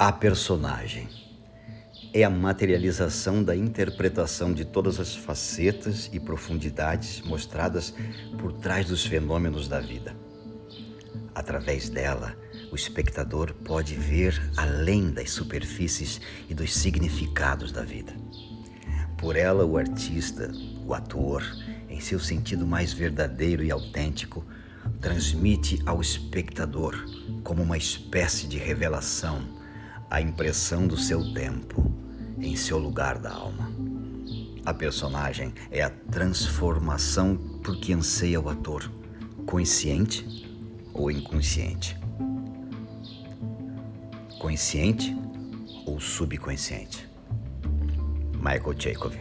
A personagem é a materialização da interpretação de todas as facetas e profundidades mostradas por trás dos fenômenos da vida. Através dela, o espectador pode ver além das superfícies e dos significados da vida. Por ela, o artista, o ator, em seu sentido mais verdadeiro e autêntico, transmite ao espectador, como uma espécie de revelação, a impressão do seu tempo em seu lugar da alma. A personagem é a transformação por que anseia o ator, consciente ou inconsciente. Consciente ou subconsciente. Michael Jacob